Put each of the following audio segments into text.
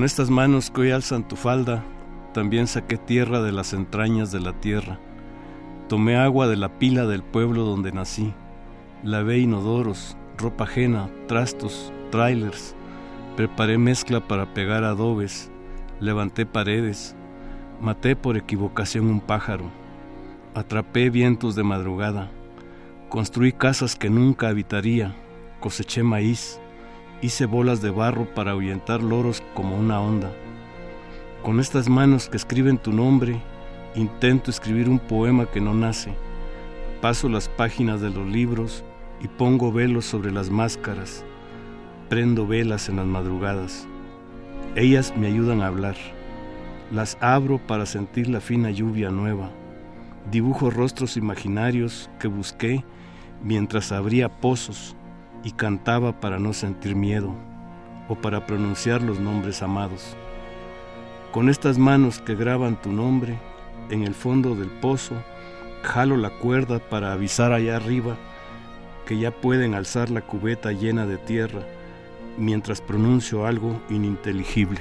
Con estas manos que hoy alzan tu falda, también saqué tierra de las entrañas de la tierra. Tomé agua de la pila del pueblo donde nací. Lavé inodoros, ropa ajena, trastos, trailers. Preparé mezcla para pegar adobes. Levanté paredes. Maté por equivocación un pájaro. Atrapé vientos de madrugada. Construí casas que nunca habitaría. Coseché maíz hice bolas de barro para ahuyentar loros como una onda. Con estas manos que escriben tu nombre, intento escribir un poema que no nace. Paso las páginas de los libros y pongo velos sobre las máscaras. Prendo velas en las madrugadas. Ellas me ayudan a hablar. Las abro para sentir la fina lluvia nueva. Dibujo rostros imaginarios que busqué mientras abría pozos y cantaba para no sentir miedo o para pronunciar los nombres amados. Con estas manos que graban tu nombre, en el fondo del pozo, jalo la cuerda para avisar allá arriba que ya pueden alzar la cubeta llena de tierra mientras pronuncio algo ininteligible.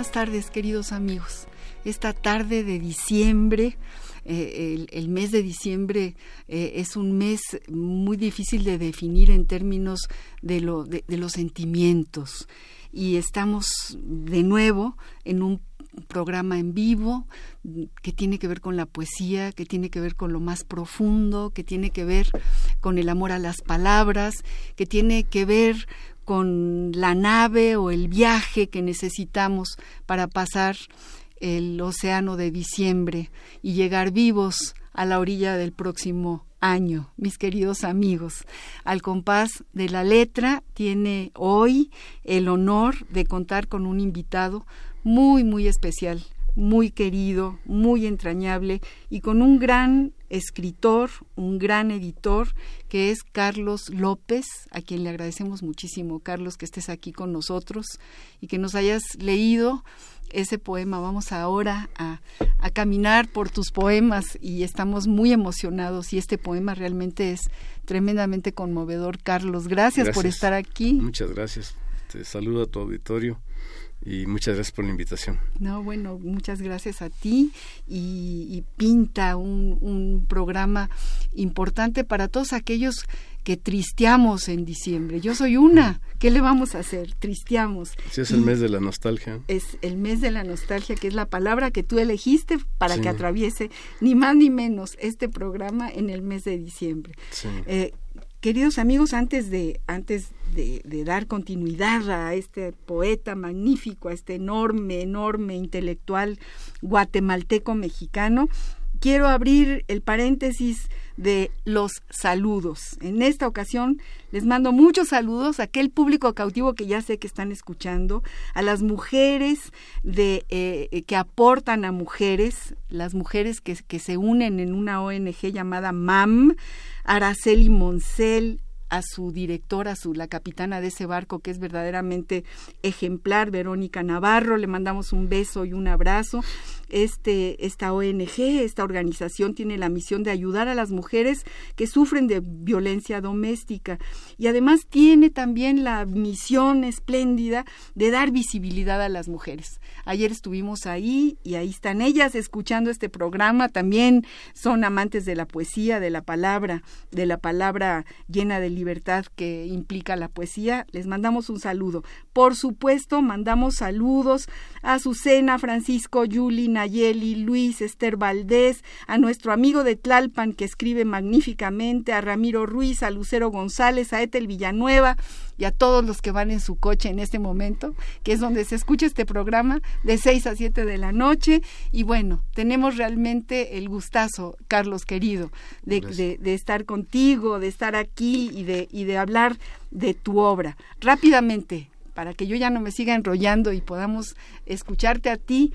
Buenas tardes, queridos amigos. Esta tarde de diciembre, eh, el, mes de diciembre eh, es un mes muy difícil de definir en términos de, lo, de, los sentimientos. Y estamos de nuevo en un programa en vivo que tiene que ver con la poesía, que tiene que ver con lo más profundo, que tiene que ver con el amor a las palabras, que tiene que ver con la nave o el viaje que necesitamos para pasar el océano de diciembre y llegar vivos a la orilla del próximo año, mis queridos amigos. Al compás de la letra tiene hoy el honor de contar con un invitado muy, muy especial, muy querido, muy entrañable y con un gran escritor, un gran editor, que es Carlos López, a quien le agradecemos muchísimo, Carlos, que estés aquí con nosotros y que nos hayas leído ese poema. Vamos ahora a, caminar por tus poemas y estamos muy emocionados y este poema realmente es tremendamente conmovedor. Carlos, gracias, gracias. por estar aquí. Muchas gracias. Te saludo a tu auditorio y muchas gracias por la invitación. No, bueno, muchas gracias a ti y, pinta un, un, programa importante para todos aquellos que tristeamos en diciembre. Yo soy una. ¿Qué le vamos a hacer? Tristeamos. Sí, es el mes de la nostalgia. Es el mes de la nostalgia, que es la palabra que tú elegiste para que atraviese ni más ni menos este programa en el mes de diciembre. Sí. Eh, queridos amigos, antes de, antes de, dar continuidad a este poeta magnífico, a este enorme, enorme intelectual guatemalteco mexicano, quiero abrir el paréntesis de los saludos. En esta ocasión les mando muchos saludos a aquel público cautivo que ya sé que están escuchando, a las mujeres de, eh, que aportan a mujeres, las mujeres que, que se unen en una ONG llamada MAM, Araceli Moncel, a su directora, a su, la capitana de ese barco, que es verdaderamente ejemplar, Verónica Navarro, le mandamos un beso y un abrazo. Este, esta ONG, esta organización tiene la misión de ayudar a las mujeres que sufren de violencia doméstica y además tiene también la misión espléndida de dar visibilidad a las mujeres. Ayer estuvimos ahí y ahí están ellas escuchando este programa, también son amantes de la poesía, de la palabra, de la palabra llena de libertad que implica la poesía. Les mandamos un saludo. Por supuesto, mandamos saludos a Azucena, Francisco, Yuli, Nayeli, Luis, Esther Valdés, a nuestro amigo de Tlalpan que escribe magníficamente, a Ramiro Ruiz, a Lucero González, a Etel Villanueva y a todos los que van en su coche en este momento, que es donde se escucha este programa de 6 a 7 de la noche. Y bueno, tenemos realmente el gustazo, Carlos querido, de, de, estar contigo, de estar aquí y de, y de hablar de tu obra. Rápidamente, para que yo ya no me siga enrollando y podamos escucharte a ti,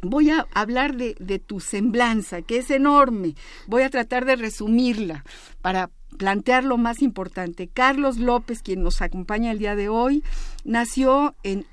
voy a hablar de, de, tu semblanza, que es enorme. Voy a tratar de resumirla para plantear lo más importante. Carlos López, quien nos acompaña el día de hoy, nació en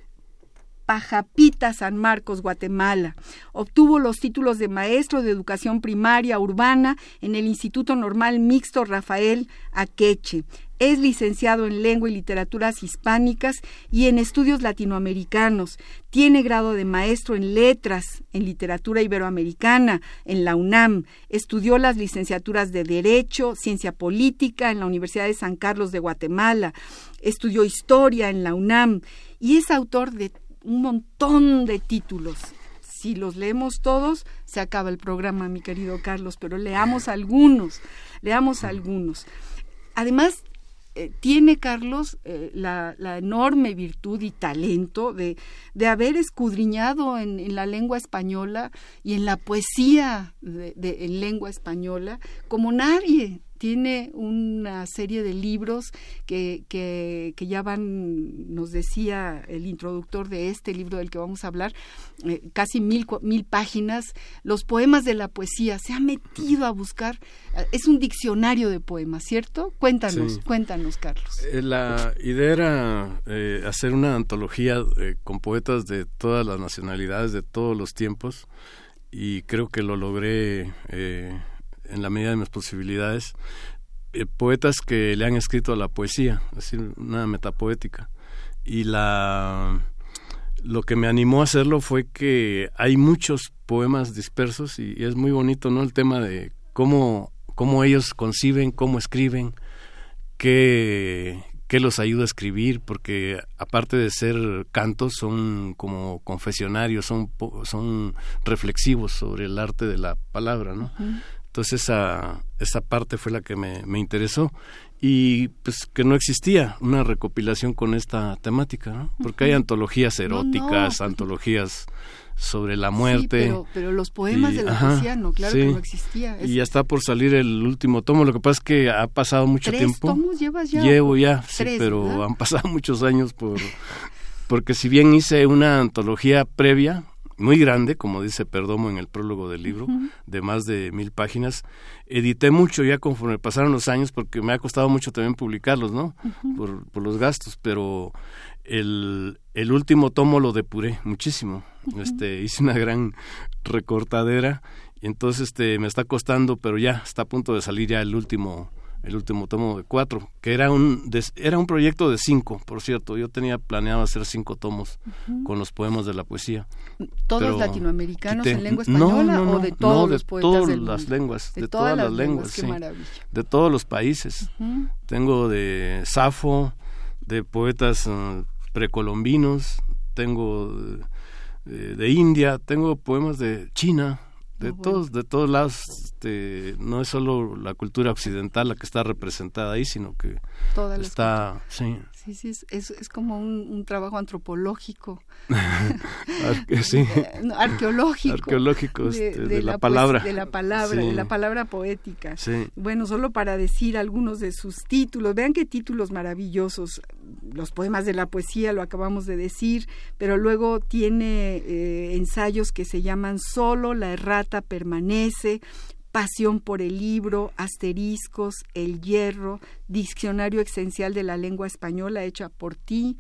Pajapita, San Marcos, Guatemala. Obtuvo los títulos de maestro de educación primaria urbana en el Instituto Normal Mixto Rafael Akeche. Es licenciado en Lengua y Literaturas Hispánicas y en Estudios Latinoamericanos. Tiene grado de maestro en Letras, en Literatura Iberoamericana, en la UNAM. Estudió las licenciaturas de Derecho, Ciencia Política en la Universidad de San Carlos de Guatemala. Estudió Historia en la UNAM y es autor de un montón de títulos. Si los leemos todos, se acaba el programa, mi querido Carlos, pero leamos algunos, leamos algunos. Además, eh, tiene Carlos eh, la, enorme virtud y talento de, de haber escudriñado en, la lengua española y en la poesía en lengua española como nadie tiene una serie de libros que, que, que, ya van, nos decía el introductor de este libro del que vamos a hablar, eh, casi mil, mil páginas, los poemas de la poesía, se ha metido a buscar, es un diccionario de poemas, ¿cierto? Cuéntanos, cuéntanos, Carlos. Eh, la idea era eh, hacer una antología con poetas de todas las nacionalidades, de todos los tiempos, y creo que lo logré en la medida de mis posibilidades, eh, poetas que le han escrito a la poesía, es decir, una metapoética. Y la lo que me animó a hacerlo fue que hay muchos poemas dispersos y, es muy bonito, ¿no? El tema de cómo, cómo ellos conciben, cómo escriben, qué, qué los ayuda a escribir, porque aparte de ser cantos, son como confesionarios, son, son reflexivos sobre el arte de la palabra, ¿no? Entonces esa, esa parte fue la que me, me interesó y pues que no existía una recopilación con esta temática, ¿no? Porque hay antologías eróticas, antologías sobre la muerte. Sí, pero, los poemas de la poesía no, claro que no existía. Y ya está por salir el último tomo. Lo que pasa es que ha pasado mucho ¿Tres tiempo. tomos llevas ya? Llevo ya, sí, pero han pasado muchos años por porque si bien hice una antología previa, muy grande, como dice Perdomo en el prólogo del libro, de más de mil páginas. Edité mucho ya conforme pasaron los años, porque me ha costado mucho también publicarlos, ¿no? por, por, los gastos, pero el, el, último tomo lo depuré muchísimo. este Hice una gran recortadera y entonces este me está costando, pero ya está a punto de salir ya el último el último tomo de cuatro, que era un, era un proyecto de cinco, por cierto. Yo tenía planeado hacer cinco tomos con los poemas de la poesía. ¿Todos latinoamericanos en lengua española o de todos los poetas todas las lenguas, de, todas, las lenguas, sí, de todos los países. Tengo de Safo, de poetas eh, precolombinos, tengo de India, tengo poemas de China, de todos de todos lados este, no es solo la cultura occidental la que está representada ahí sino que está sí sí sí es, es, como un, trabajo antropológico. Sí. Eh, arqueológico. Arqueológico de, este, la, palabra. de la palabra de la palabra poética. Bueno solo para decir algunos de sus títulos. Vean qué títulos maravillosos. Los poemas de la poesía lo acabamos de decir pero luego tiene eh, ensayos que se llaman solo la errata permanece Pasión por el libro, Asteriscos, El hierro, Diccionario Esencial de la Lengua Española hecha por ti.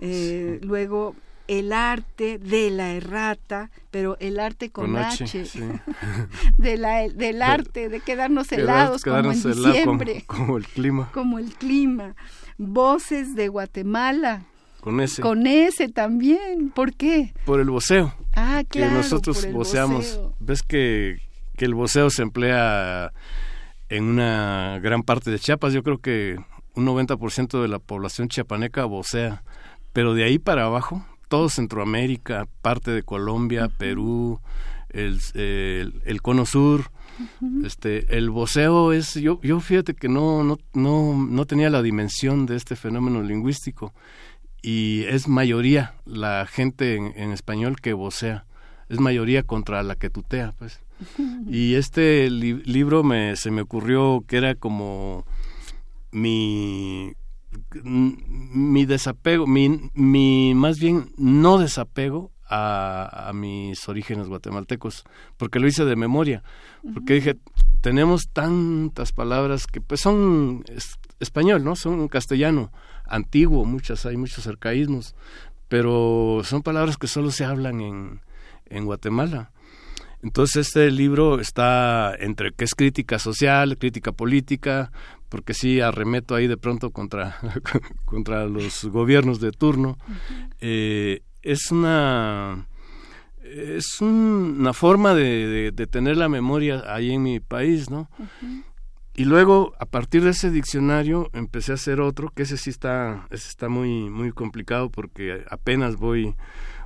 Eh, luego el arte de la errata, pero el arte con, H, de la, del arte de quedarnos helados como en diciembre, como, el clima, como el clima, voces de Guatemala, con ese, con ese también, ¿por qué? Por el voceo, ah, claro, que nosotros voceamos, ves que, que el voceo se emplea en una gran parte de Chiapas, yo creo que un 90% de la población chiapaneca vocea, pero de ahí para abajo todo Centroamérica, parte de Colombia, Perú, el, el, cono sur, este, el voceo es, yo, yo fíjate que no, no, no, no tenía la dimensión de este fenómeno lingüístico y es mayoría la gente en, español que vocea, es mayoría contra la que tutea, pues. Y este libro me, se me ocurrió que era como mi mi desapego, mi, mi más bien no desapego a, a, mis orígenes guatemaltecos, porque lo hice de memoria, porque dije, tenemos tantas palabras que pues son español, ¿no? Son castellano, antiguo, muchas, hay muchos arcaísmos, pero son palabras que solo se hablan en, en Guatemala. Entonces este libro está entre que es crítica social, crítica política, porque sí arremeto ahí de pronto contra, contra los gobiernos de turno. Eh, es una es una forma de, de, tener la memoria ahí en mi país, ¿no? Y luego, a partir de ese diccionario, empecé a hacer otro, que ese sí está, ese está muy, muy complicado porque apenas voy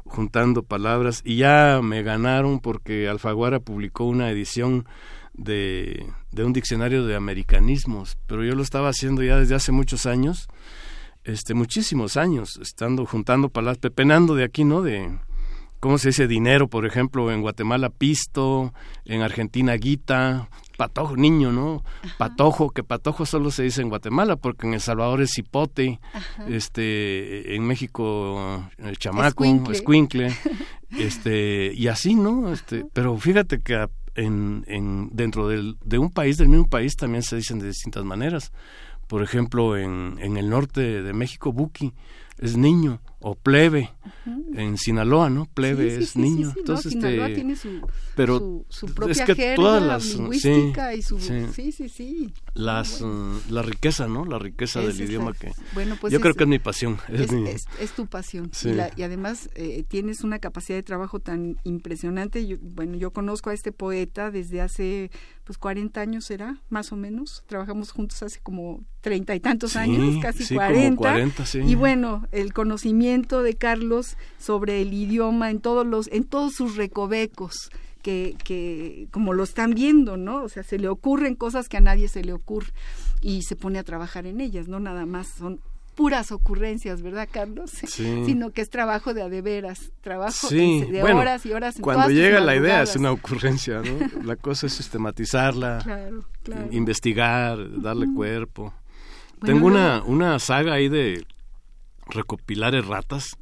juntando palabras y ya me ganaron porque Alfaguara publicó una edición de, de un diccionario de americanismos, pero yo lo estaba haciendo ya desde hace muchos años, este, muchísimos años, estando juntando palabras, pepenando de aquí, ¿no? De, ¿cómo se dice? Dinero, por ejemplo, en Guatemala pisto, en Argentina guita, patojo, niño, ¿no? Patojo, que patojo solo se dice en Guatemala, porque en El Salvador es hipote, este, en México el eh, chamaco, escuincle, este, y así, ¿no? Este, pero fíjate que en, en, dentro del, de un país, del mismo país, también se dicen de distintas maneras. Por ejemplo, en, en el norte de México, buki es niño o plebe en Sinaloa, ¿no? Plebe es niño. Entonces, Sinaloa este, tiene su, pero su, propia es que todas las lingüística y su sí, sí, sí. Las mm, la riqueza, ¿no? La riqueza del idioma que bueno, pues yo creo que es mi pasión. Es, es, tu pasión y, además eh, tienes una capacidad de trabajo tan impresionante. bueno, yo conozco a este poeta desde hace pues 40 años será, más o menos. Trabajamos juntos hace como treinta y tantos años, casi sí, 40. 40 sí. Y bueno, el conocimiento de Carlos sobre el idioma en todos los, en todos sus recovecos. Que, que como lo están viendo, ¿no? O sea, se le ocurren cosas que a nadie se le ocurre y se pone a trabajar en ellas, no nada más son puras ocurrencias, ¿verdad, Carlos? Sí. Sino que es trabajo de a de veras, trabajo de horas y horas. cuando llega la idea es una ocurrencia, ¿no? la cosa es sistematizarla, investigar, darle cuerpo. Tengo una, una saga ahí de recopilar erratas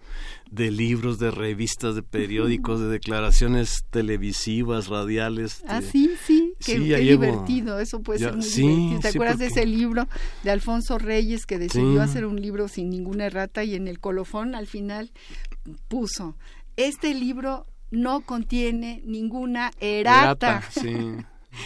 de libros, de revistas, de periódicos, de declaraciones televisivas, radiales. Ah, sí, sí, qué, divertido, eso puede ser muy divertido. ¿Te acuerdas de ese libro de Alfonso Reyes que decidió hacer un libro sin ninguna errata y en el colofón al final puso, este libro no contiene ninguna errata. sí.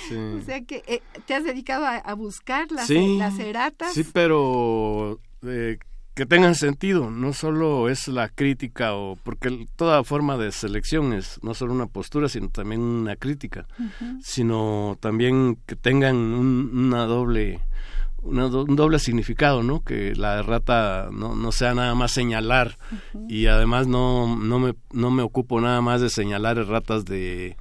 Sí. O sea que eh, te has dedicado a, buscar las, las eratas. Sí, pero eh, que tengan sentido, no solo es la crítica o porque toda forma de selección es no solo una postura, sino también una crítica, sino también que tengan un, una doble un doble significado, ¿no? Que la errata no, no sea nada más señalar. Y además no, no, me, no me ocupo nada más de señalar erratas de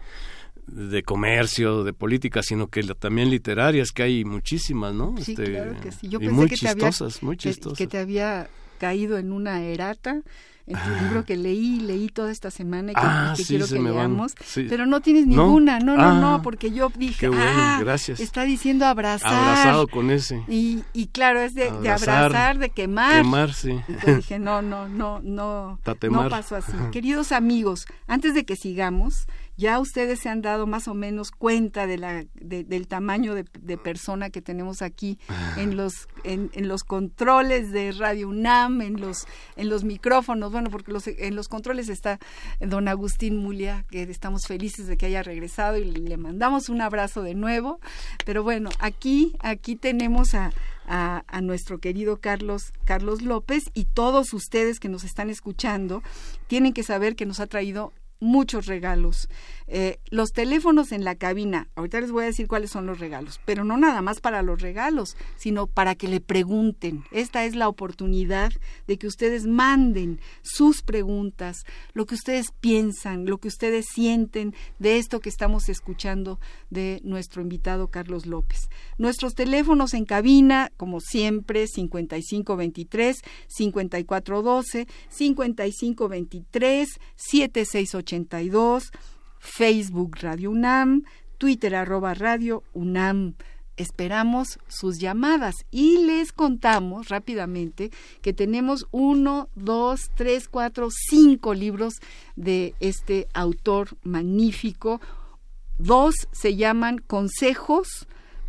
de comercio, de política, sino que también literarias, que hay muchísimas, ¿no? Sí, claro que sí. Yo pensé muy que chistosas, te había, muy chistosas. Que, te había caído en una errata en tu libro que leí, leí toda esta semana y que, Ah, que sí, quiero que leamos, Sí. pero no tienes ninguna, no, no, Ah, no, porque yo dije, qué bueno, ah, gracias. está diciendo abrazar. Abrazado con ese. Y, y claro, es de, abrazar, de quemar. Quemar, sí. Entonces dije, no, no, no, no, Tatemar. no pasó así. Queridos amigos, antes de que sigamos, ya ustedes se han dado más o menos cuenta de la, de- del tamaño de, de persona que tenemos aquí en los, en, en los controles de Radio UNAM, en los, en los micrófonos, bueno, porque los, en los controles está don Agustín Mulia, que estamos felices de que haya regresado y le mandamos un abrazo de nuevo. Pero bueno, aquí, aquí tenemos a, a, a nuestro querido Carlos, Carlos López y todos ustedes que nos están escuchando tienen que saber que nos ha traído muchos regalos. Eh, los teléfonos en la cabina, ahorita les voy a decir cuáles son los regalos, pero no nada más para los regalos, sino para que le pregunten. Esta es la oportunidad de que ustedes manden sus preguntas, lo que ustedes piensan, lo que ustedes sienten de esto que estamos escuchando de nuestro invitado Carlos López. Nuestros teléfonos en cabina, como siempre, 5523 5412, 5523 7682, Facebook Radio UNAM, Twitter arroba Radio UNAM. Esperamos sus llamadas y les contamos rápidamente que tenemos uno, dos, tres, cuatro, cinco libros de este autor magnífico. Dos se llaman Consejos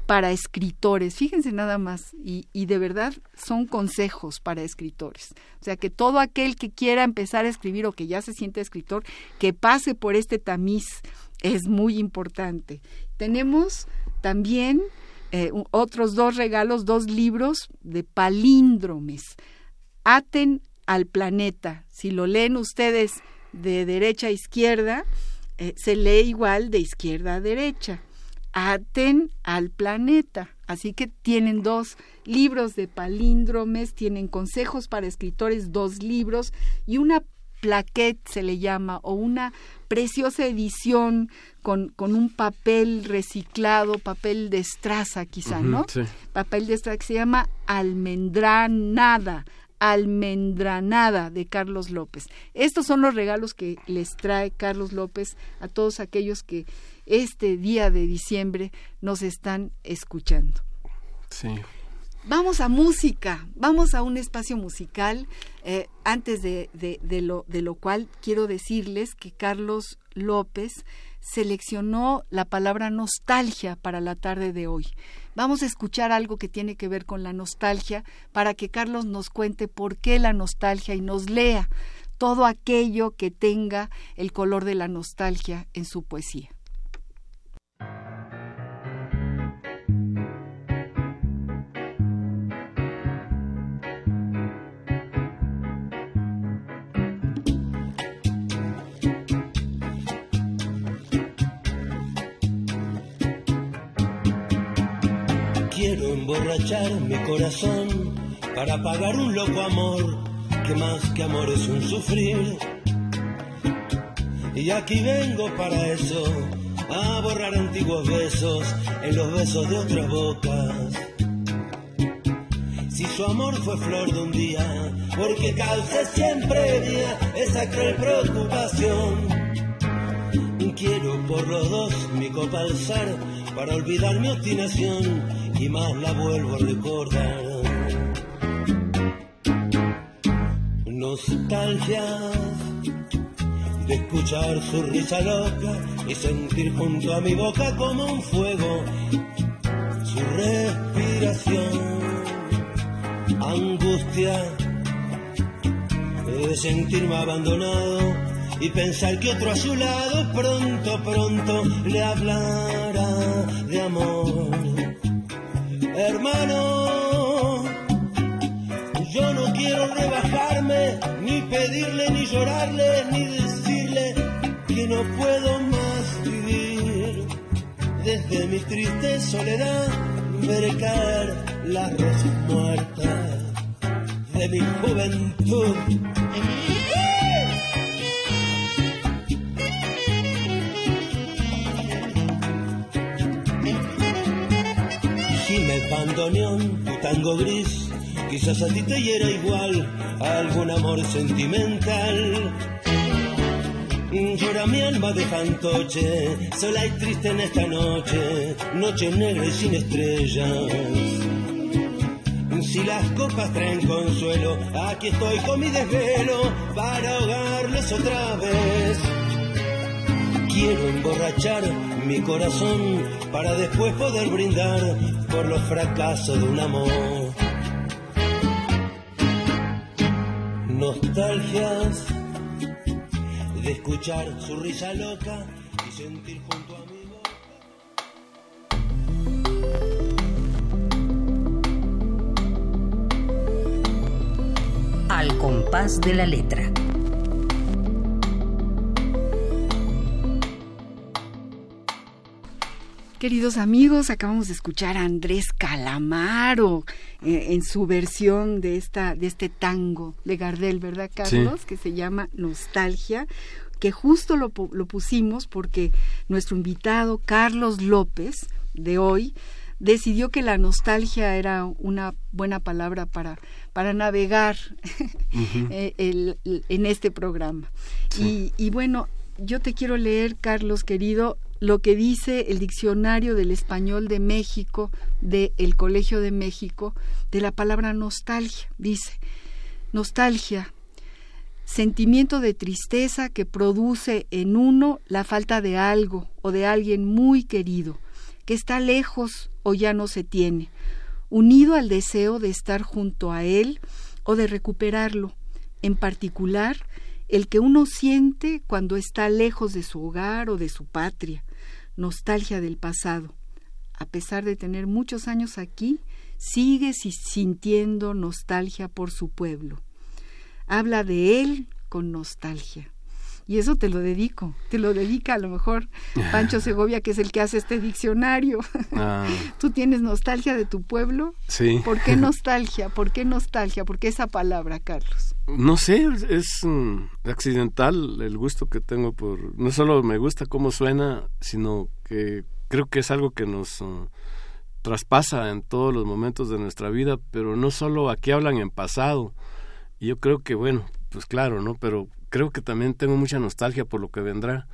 para escritores. Fíjense nada más, y, de verdad son consejos para escritores. O sea, que todo aquel que quiera empezar a escribir o que ya se siente escritor, que pase por este tamiz es muy importante. Tenemos también eh, otros dos regalos, dos libros de palíndromes. Aten al planeta. Si lo leen ustedes de derecha a izquierda, eh, se lee igual de izquierda a derecha aten al planeta. Así que tienen dos libros de palíndromes, tienen consejos para escritores, dos libros y una plaquette se le llama, o una preciosa edición con, con un papel reciclado, papel de estraza quizá, ¿no? sí. Papel de estraza que se llama almendranada. Almendranada de Carlos López. Estos son los regalos que les trae Carlos López a todos aquellos que este día de diciembre nos están escuchando. Sí. Vamos a música, vamos a un espacio musical. Eh, antes de, de, de, lo, de lo cual quiero decirles que Carlos López seleccionó la palabra nostalgia para la tarde de hoy. Vamos a escuchar algo que tiene que ver con la nostalgia para que Carlos nos cuente por qué la nostalgia y nos lea todo aquello que tenga el color de la nostalgia en su poesía. Quiero emborrachar mi corazón para pagar un loco amor que más que amor es un sufrir. Y aquí vengo para eso, a borrar antiguos besos en los besos de otras bocas. Si su amor fue flor de un día, porque cause siempre día esa cruel preocupación. Quiero por los dos mi copa alzar para olvidar mi obstinación y más la vuelvo a recordar. Nostalgia de escuchar su risa loca y sentir junto a mi boca como un fuego su respiración. Angustia de sentirme abandonado y pensar que otro a su lado pronto, pronto le hablará de amor. Hermano, yo no quiero rebajarme, ni pedirle, ni llorarle, ni decirle no puedo más vivir. Desde mi triste soledad veré caer las rosas muertas de mi juventud. Gime bandoneón, tu tango gris, quizás a ti te hiera igual algún amor sentimental. Llora mi alma de fantoche, sola y triste en esta noche, noche negra y sin estrellas. Si las copas traen consuelo, aquí estoy con mi desvelo para ahogarlos otra vez. Quiero emborrachar mi corazón para después poder brindar por los fracasos de un amor. Escuchar su risa loca y sentir junto a mí. Al compás de la letra. Queridos amigos, acabamos de escuchar a Andrés Calamaro eh, en su versión de esta de este tango de Gardel, ¿verdad, Carlos? Que se llama Nostalgia, que justo lo, lo pusimos porque nuestro invitado Carlos López de hoy decidió que la nostalgia era una buena palabra para, para navegar eh, en este programa. Y, y, bueno, yo te quiero leer, Carlos querido, lo que dice el diccionario del español de México, del el Colegio de México, de la palabra nostalgia. Dice, nostalgia, sentimiento de tristeza que produce en uno la falta de algo o de alguien muy querido, que está lejos o ya no se tiene, unido al deseo de estar junto a él o de recuperarlo, en particular el que uno siente cuando está lejos de su hogar o de su patria, nostalgia del pasado. A pesar de tener muchos años aquí, sigue sintiendo nostalgia por su pueblo. Habla de él con nostalgia. Y eso te lo dedico, te lo dedica a lo mejor Pancho Segovia, que es el que hace este diccionario. Ah. ¿Tú tienes nostalgia de tu pueblo? Sí. ¿Por qué nostalgia? ¿Por qué nostalgia? ¿Por qué esa palabra, Carlos? No sé, es accidental el gusto que tengo por... No solo me gusta cómo suena, sino que creo que es algo que nos uh, traspasa en todos los momentos de nuestra vida, pero no solo aquí hablan en pasado. Y yo creo que, bueno, pues claro, ¿no? Pero creo que también tengo mucha nostalgia por lo que vendrá.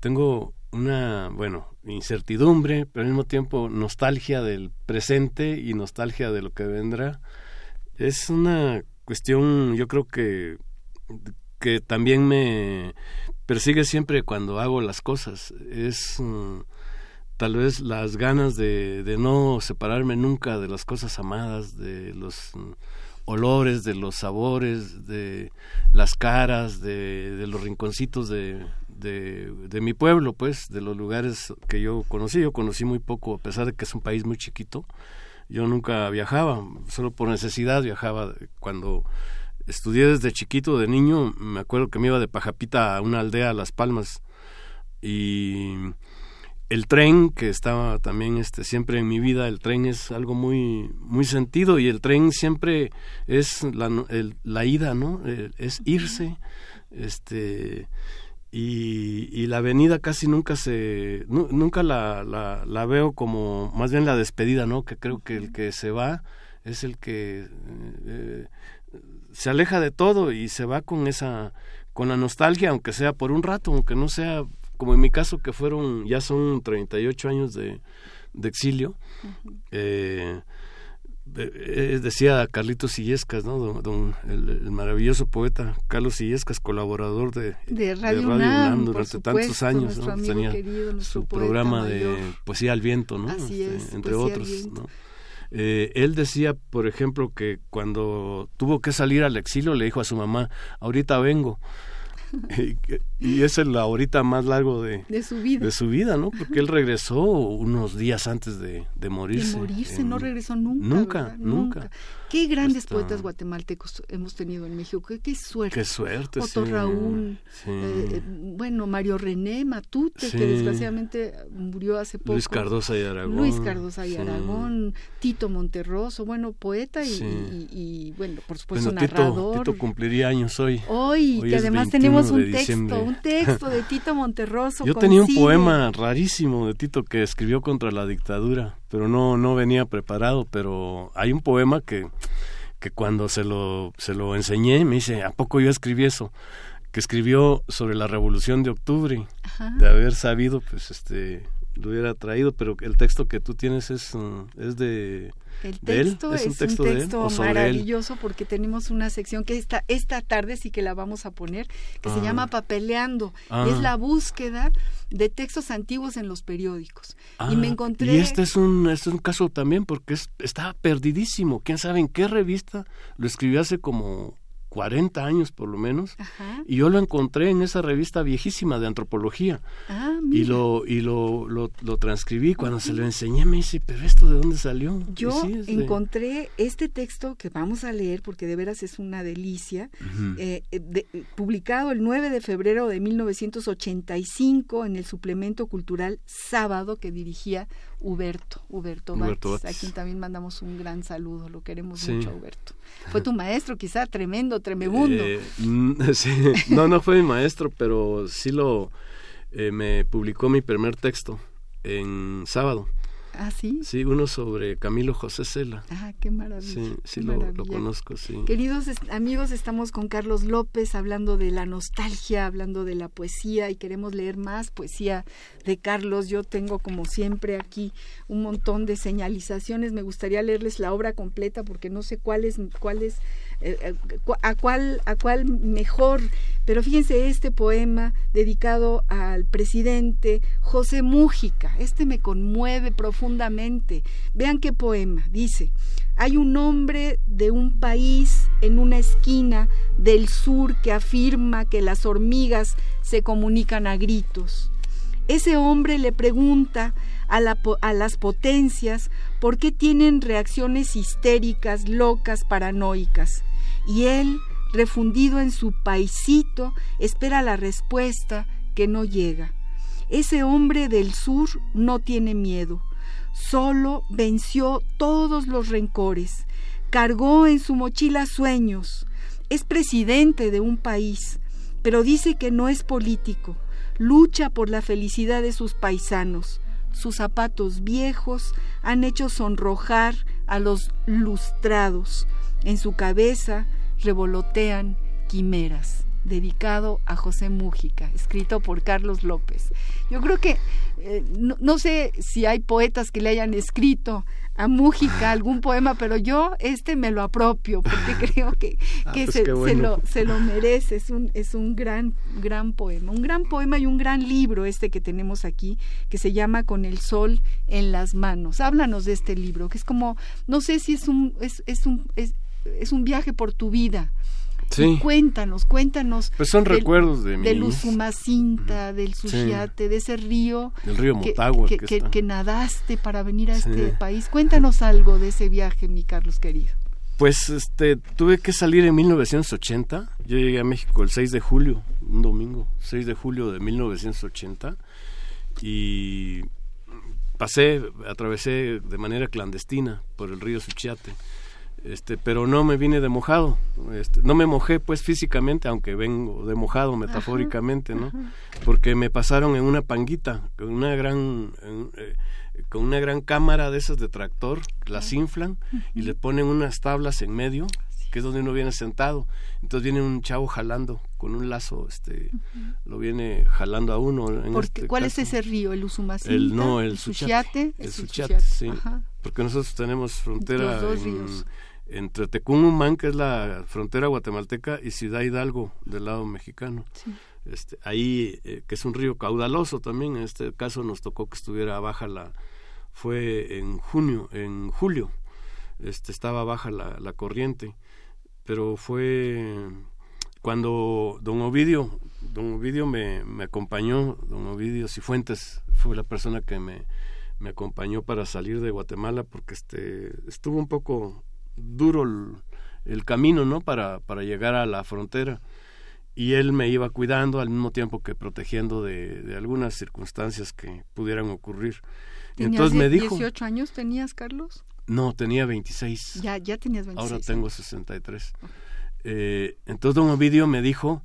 Tengo una, bueno, incertidumbre, pero al mismo tiempo nostalgia del presente y nostalgia de lo que vendrá. Es una cuestión, yo creo que, que también me persigue siempre cuando hago las cosas. Es mm, tal vez las ganas de, de, no separarme nunca de las cosas amadas, de los mm, olores, de los sabores, de las caras, de, los rinconcitos de, de, de, mi pueblo, pues, de los lugares que yo conocí. Yo conocí muy poco, a pesar de que es un país muy chiquito yo nunca viajaba, solo por necesidad viajaba. Cuando estudié desde chiquito, de niño, me acuerdo que me iba de Pajapita a una aldea, a Las Palmas, y el tren que estaba también este siempre en mi vida el tren es algo muy muy sentido y el tren siempre es la, la ida no eh, es irse este y, la avenida casi nunca se nunca la, la, veo como más bien la despedida no que creo que el que se va es el que eh, se aleja de todo y se va con esa con la nostalgia aunque sea por un rato aunque no sea como en mi caso que fueron ya son 38 años de, de exilio eh, eh, decía Carlitos Illescas, ¿no? Don, el, maravilloso poeta Carlos Illescas, colaborador de, de Radio, UNAM, durante tantos años, ¿no? Tenía su programa de Poesía al Viento, ¿no? Este, entre otros, ¿no? Eh, él decía, por ejemplo, que cuando tuvo que salir al exilio le dijo a su mamá, ahorita vengo. y, es el ahorita más largo de, de, su vida. De su vida, ¿no? Porque él regresó unos días antes de, de morirse. De morirse, no regresó nunca. Nunca, nunca. Qué grandes poetas guatemaltecos hemos tenido en México. Qué, suerte. Qué suerte, Otto Raúl, eh, eh, bueno, Mario René Matute, que desgraciadamente murió hace poco. Luis Cardosa y Aragón. Luis Cardosa y Aragón, Tito Monterroso, bueno, poeta y, y, bueno, por supuesto, narrador. Tito cumpliría años hoy. Hoy, que además tenemos un texto, un texto de Tito Monterroso. Yo tenía un poema rarísimo de Tito que escribió contra la dictadura pero no, no venía preparado, pero hay un poema que que cuando se lo, se lo enseñé me dice, ¿a poco yo escribí eso? Que escribió sobre la revolución de octubre, de haber sabido, pues este, lo hubiera traído, pero el texto que tú tienes es, mm, es de... El texto ¿Es, un texto, maravilloso porque tenemos una sección que esta, esta tarde sí que la vamos a poner, que se Ah. llama Papeleando. Ah. Es la búsqueda de textos antiguos en los periódicos. y me Ah, encontré... Y este es un, este es un caso también porque es, está perdidísimo. ¿Quién sabe en qué revista? Lo escribió hace como 40 años por lo menos. Ajá. Y yo lo encontré en esa revista viejísima de antropología. Ah, Y lo, y lo, lo, lo transcribí. Cuando se lo enseñé me dice, ¿pero esto de dónde salió? Yo sí, es de- encontré este texto que vamos a leer porque de veras es una delicia, eh, de- eh, publicado el 9 de febrero de 1985 en el suplemento cultural Sábado que dirigía Huberto, Huberto, Huberto Batis, a quien también mandamos un gran saludo, lo queremos Sí. mucho Huberto. Fue tu maestro quizá, tremendo, tremebundo. Eh, sí, no, no fue mi maestro, pero sí lo eh, me publicó mi primer texto en sábado. Ah, sí. Sí, uno sobre Camilo José Cela. Ah, qué maravilla. Sí, sí lo, conozco, sí. Queridos amigos, estamos con Carlos López hablando de la nostalgia, hablando de la poesía y queremos leer más poesía de Carlos. Yo tengo como siempre aquí un montón de señalizaciones. Me gustaría leerles la obra completa porque no sé cuál es, cuál es eh, eh, a cuál a cuál mejor. Pero fíjense este poema dedicado al presidente José Mújica. Este me conmueve profundamente. Vean qué poema. Dice, hay un hombre de un país en una esquina del sur que afirma que las hormigas se comunican a gritos. Ese hombre le pregunta a las potencias por qué tienen reacciones histéricas, locas, paranoicas. Y él, refundido en su paisito, espera la respuesta que no llega. Ese hombre del sur no tiene miedo, solo venció todos los rencores, cargó en su mochila sueños, es presidente de un país, pero dice que no es político, lucha por la felicidad de sus paisanos. Sus zapatos viejos han hecho sonrojar a los lustrados. En su cabeza revolotean quimeras. Dedicado a José Mújica, escrito por Carlos López. Yo creo que eh, no, no sé si hay poetas que le hayan escrito a Mújica algún poema, pero yo este me lo apropio porque creo que, Ah, que pues se, lo, se lo merece. Es un, es un gran, gran poema. Un gran poema y un gran libro este que tenemos aquí, que se llama Con el sol en las manos. Háblanos de este libro, que es como, no sé si es un, es, es un, es, es un viaje por tu vida. Sí. Cuéntanos, cuéntanos. Pues son del- recuerdos de mi Del. Usumacinta, del Suchiate, de ese río Del río Motagua. que, que que- está. que nadaste para venir a Sí. este país. Cuéntanos algo de ese viaje, mi Carlos querido. Pues este, tuve que salir en 1980. Yo llegué a México el 6 de julio, un domingo, 6 de julio de 1980. Y pasé, atravesé de manera clandestina por el río Suchiate. Este, pero no me vine de mojado. Este, no me mojé pues físicamente, aunque vengo de mojado metafóricamente, ¿no? Porque me pasaron en una panguita, con una gran en- eh, con una gran cámara de esas de tractor, las inflan y le ponen unas tablas en medio, que es donde uno viene sentado. Entonces viene un chavo jalando con un lazo, este, lo viene jalando a uno. En Porque, este ¿Cuál caso. es ese río? ¿El Usumacinta? El- no, el Suchiate. El Suchiate, sí. Porque nosotros tenemos frontera Los dos en- ríos. Entre Tecumumán, que es la frontera guatemalteca, y Ciudad Hidalgo, del lado mexicano. Sí. Este, ahí, eh, que es un río caudaloso también, en este caso nos tocó que estuviera baja la... Fue en junio, en julio, este, estaba baja la, la corriente, pero fue cuando don Ovidio, don Ovidio me, me acompañó, don Ovidio Cifuentes fue la persona que me, me acompañó para salir de Guatemala porque este estuvo un poco duro el, el camino, ¿no? Para, para llegar a la frontera. Y él me iba cuidando al mismo tiempo que protegiendo de, de algunas circunstancias que pudieran ocurrir. ¿Tenías entonces me dijo, 18 años tenías, Carlos? no, tenía 26. Ya, ya tenías 26. Ahora tengo 63. Eh, entonces don Ovidio me dijo,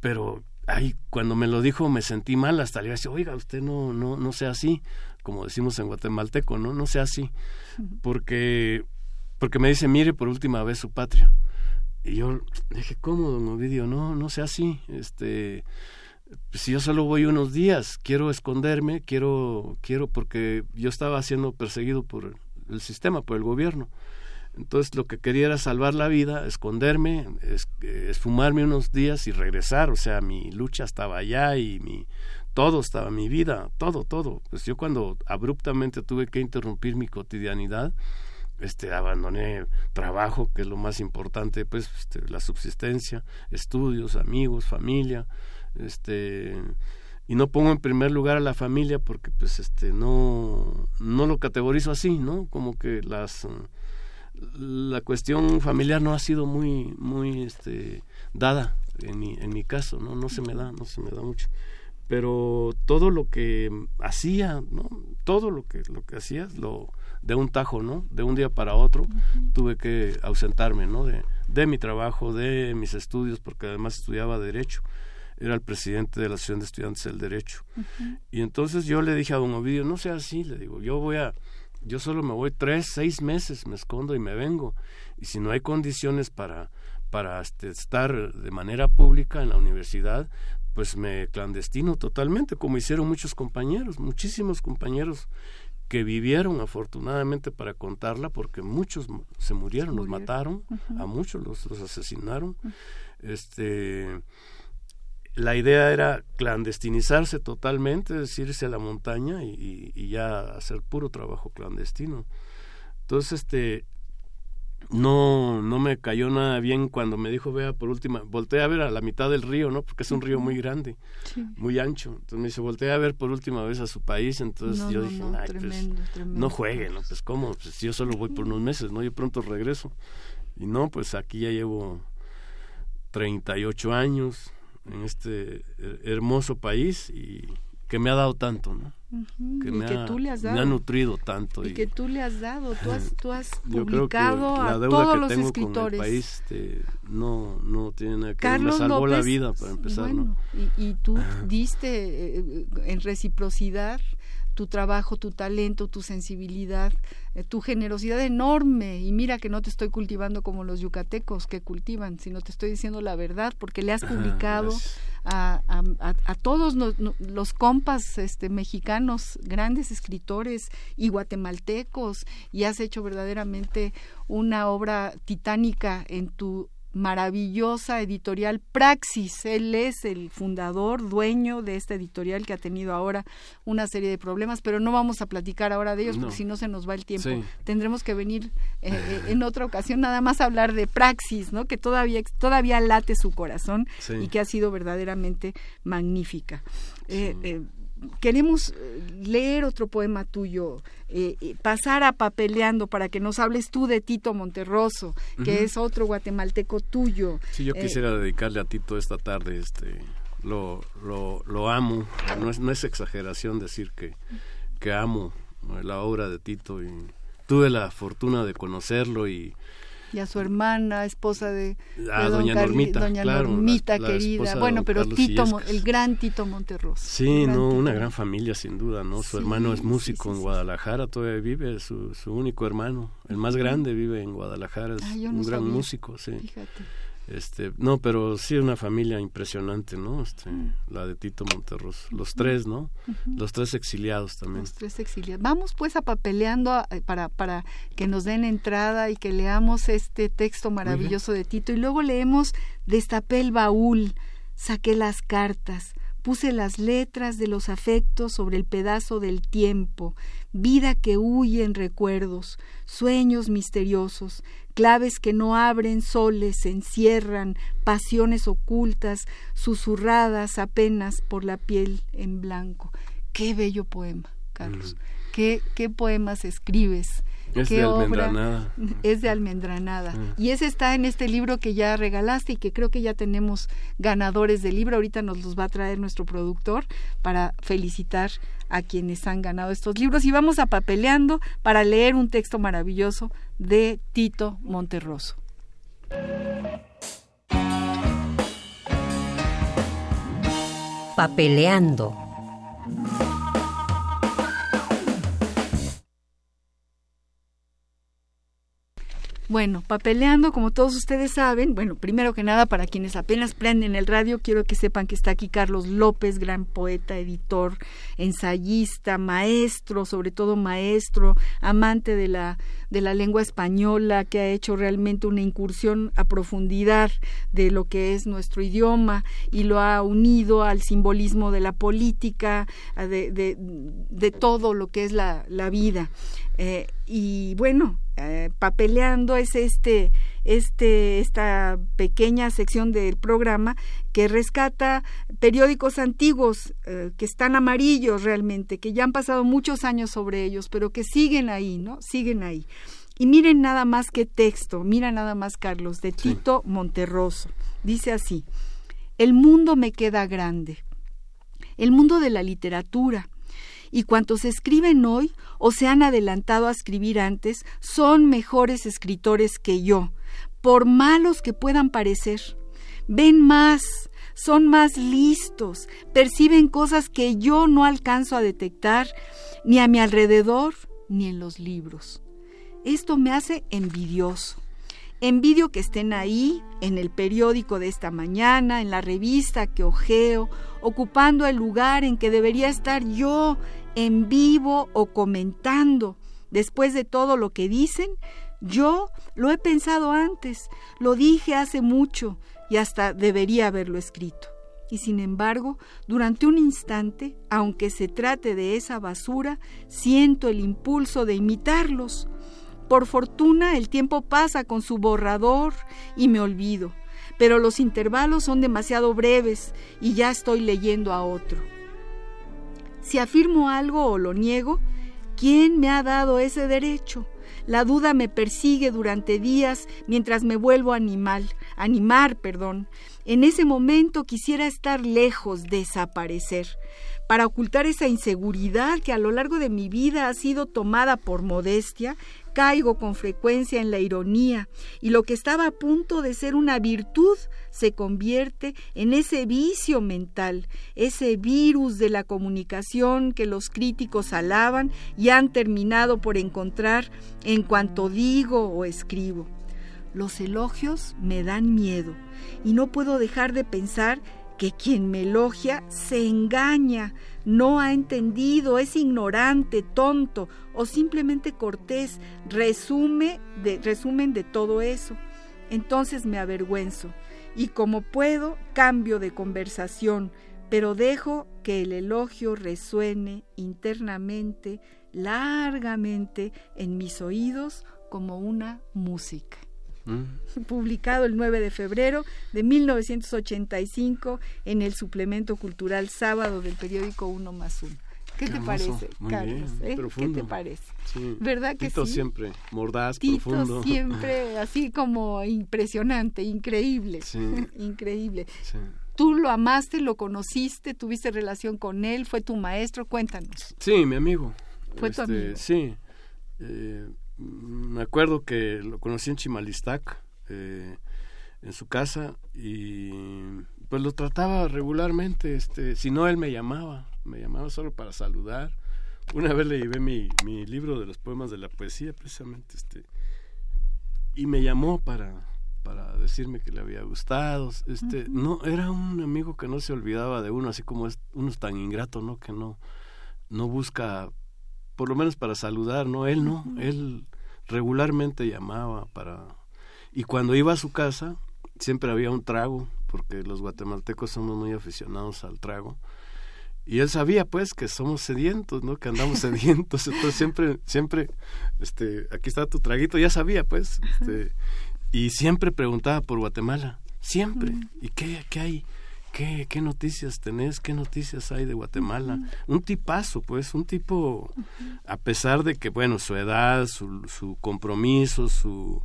pero ay, cuando me lo dijo me sentí mal, hasta le decía, oiga, usted no, no, no sea así, como decimos en guatemalteco, ¿no? No sea así, porque porque me dice, mire por última vez su patria. Y yo dije, ¿cómo, don Ovidio? No, no sea así. Este, si yo solo voy unos días, quiero esconderme, quiero, quiero, porque yo estaba siendo perseguido por el sistema, por el gobierno. Entonces lo que quería era salvar la vida, esconderme, es, esfumarme unos días y regresar. O sea, mi lucha estaba allá y mi todo estaba, mi vida, todo, todo. Pues yo cuando abruptamente tuve que interrumpir mi cotidianidad, este, abandoné trabajo, que es lo más importante, pues este, la subsistencia, estudios, amigos, familia, este, y no pongo en primer lugar a la familia porque pues este no no lo categorizo así no como que las la cuestión familiar no ha sido muy muy este dada en mi en mi caso no no se me da no se me da mucho pero todo lo que hacía no todo lo que lo que hacía lo de un tajo no de un día para otro tuve que ausentarme no de de mi trabajo de mis estudios porque además estudiaba derecho. Era el presidente de la Asociación de Estudiantes del Derecho. Y entonces yo le dije a don Ovidio, no sea así, le digo, yo voy a, yo solo me voy tres, seis meses, me escondo y me vengo. Y si no hay condiciones para, para este, estar de manera pública en la universidad, pues me clandestino totalmente, como hicieron muchos compañeros, muchísimos compañeros que vivieron afortunadamente para contarla, porque muchos se murieron, los mataron, a muchos los, los asesinaron. Este la idea era clandestinizarse totalmente, es irse a la montaña y, y, ya hacer puro trabajo clandestino. Entonces, este, no, no me cayó nada bien cuando me dijo, vea, por última, volteé a ver a la mitad del río, ¿no? Porque es un río muy grande, muy ancho. Entonces me dice, volteé a ver por última vez a su país. Entonces yo dije, Ay, pues, no juegue, ¿no? Pues cómo, pues yo solo voy por unos meses, ¿no? Yo pronto regreso. Y no, pues aquí ya llevo 38 años, en este hermoso país y que me ha dado tanto, ¿no? que, me, ha, tú le has dado. me ha nutrido tanto. Y, que tú le has dado, tú has, tú has publicado a todos los escritores. Con el país este, no, no tiene nada que ver, me salvó la vida para empezar, ¿no? Y, y tú diste eh, en reciprocidad tu trabajo, tu talento, tu sensibilidad, eh, tu generosidad enorme. Y mira que no te estoy cultivando como los yucatecos que cultivan, sino te estoy diciendo la verdad, porque le has publicado a, a, todos los compas este, mexicanos, grandes escritores y guatemaltecos, y has hecho verdaderamente una obra titánica en tu maravillosa editorial Praxis. Él es el fundador, dueño de esta editorial que ha tenido ahora una serie de problemas, pero no vamos a platicar ahora de ellos porque si no se nos va el tiempo. Tendremos que venir eh, eh, en otra ocasión nada más a hablar de Praxis, ¿no? Que todavía todavía late su corazón y que ha sido verdaderamente magnífica. Eh, queremos eh, leer otro poema tuyo, eh, eh, pasar a papeleando para que nos hables tú de Tito Monterroso, que es otro guatemalteco tuyo. Sí, yo quisiera dedicarle a Tito esta tarde, este, lo, lo, lo amo, no es, no es exageración decir que, que amo la obra de Tito y tuve la fortuna de conocerlo y y a su hermana, esposa de, ah, doña Normita, doña Normita querida. Bueno, pero Tito, el gran Tito Monterroso. Sí, no, una gran familia sin duda, ¿no? Su hermano es músico en Guadalajara, todavía vive, su, su único hermano, el más grande vive en Guadalajara, es un gran músico, sí. Fíjate. Este, no, pero sí una familia impresionante, ¿no? Este, la de Tito Monterros, los tres, ¿no? Los tres exiliados también. Los tres exiliados. Vamos pues a papeleando eh, para, para que nos den entrada y que leamos este texto maravilloso de Tito y luego leemos Destapé el baúl, saqué las cartas, puse las letras de los afectos sobre el pedazo del tiempo, vida que huye en recuerdos, sueños misteriosos, claves que no abren soles, se encierran, pasiones ocultas, susurradas apenas por la piel en blanco. Qué bello poema, Carlos. ¿Qué, ¿Qué poemas escribes? Es de almendranada. Es de almendranada. Ah. Y ese está en este libro que ya regalaste y que creo que ya tenemos ganadores del libro. Ahorita nos los va a traer nuestro productor para felicitar a quienes han ganado estos libros. Y vamos a papeleando para leer un texto maravilloso de Tito Monterroso. Papeleando. Bueno, papeleando, como todos ustedes saben, bueno, primero que nada, para quienes apenas prenden el radio, quiero que sepan que está aquí Carlos López, gran poeta, editor, ensayista, maestro, sobre todo maestro, amante de la, de la lengua española, que ha hecho realmente una incursión a profundidad de lo que es nuestro idioma y lo ha unido al simbolismo de la política, de, de, de todo lo que es la, la vida. Eh, y bueno, eh, papeleando es este, este, esta pequeña sección del programa que rescata periódicos antiguos eh, que están amarillos realmente, que ya han pasado muchos años sobre ellos, pero que siguen ahí, ¿no? Siguen ahí. Y miren nada más que texto, mira nada más Carlos, de Tito Monterroso. Dice así, el mundo me queda grande, el mundo de la literatura, y cuantos escriben hoy o se han adelantado a escribir antes son mejores escritores que yo, por malos que puedan parecer. Ven más, son más listos, perciben cosas que yo no alcanzo a detectar ni a mi alrededor ni en los libros. Esto me hace envidioso. Envidio que estén ahí, en el periódico de esta mañana, en la revista que ojeo, ocupando el lugar en que debería estar yo en vivo o comentando. Después de todo lo que dicen, yo lo he pensado antes, lo dije hace mucho y hasta debería haberlo escrito. Y sin embargo, durante un instante, aunque se trate de esa basura, siento el impulso de imitarlos. Por fortuna, el tiempo pasa con su borrador y me olvido, pero los intervalos son demasiado breves y ya estoy leyendo a otro. Si afirmo algo o lo niego, ¿quién me ha dado ese derecho? La duda me persigue durante días mientras me vuelvo animal, animar, perdón. En ese momento quisiera estar lejos, desaparecer, para ocultar esa inseguridad que a lo largo de mi vida ha sido tomada por modestia caigo con frecuencia en la ironía y lo que estaba a punto de ser una virtud se convierte en ese vicio mental, ese virus de la comunicación que los críticos alaban y han terminado por encontrar en cuanto digo o escribo. Los elogios me dan miedo y no puedo dejar de pensar que quien me elogia se engaña, no ha entendido, es ignorante, tonto o simplemente cortés, resume de, resumen de todo eso. Entonces me avergüenzo y como puedo cambio de conversación, pero dejo que el elogio resuene internamente, largamente en mis oídos como una música. Mm. publicado el 9 de febrero de 1985 en el suplemento cultural sábado del periódico Uno más Uno. ¿Qué, te parece, Carlos? ¿eh? ¿Qué te parece? ¿Verdad que Tito sí? siempre mordaz, Tito profundo. siempre así como impresionante, increíble, increíble. Tú lo amaste, lo conociste, tuviste relación con él, fue tu maestro, cuéntanos. Sí, mi amigo. Fue tu Este, amigo. Sí. Eh, me acuerdo que lo conocí en Chimalistac, eh, en su casa, y pues lo trataba regularmente. Este, si no, él me llamaba, me llamaba solo para saludar. Una vez le llevé mi, mi libro de los poemas de la poesía, precisamente, este, y me llamó para, para decirme que le había gustado. Este, no, era un amigo que no se olvidaba de uno, así como es, uno es tan ingrato, ¿no? Que no, no busca por lo menos para saludar, ¿no? Él no, él regularmente llamaba para... Y cuando iba a su casa, siempre había un trago, porque los guatemaltecos somos muy aficionados al trago. Y él sabía, pues, que somos sedientos, ¿no? Que andamos sedientos. Entonces siempre, siempre, este, aquí está tu traguito, ya sabía, pues. Este, y siempre preguntaba por Guatemala, siempre. ¿Y qué, qué hay? ¿Qué, ¿Qué noticias tenés? ¿Qué noticias hay de Guatemala? Un tipazo, pues, un tipo, a pesar de que, bueno, su edad, su, su compromiso, su,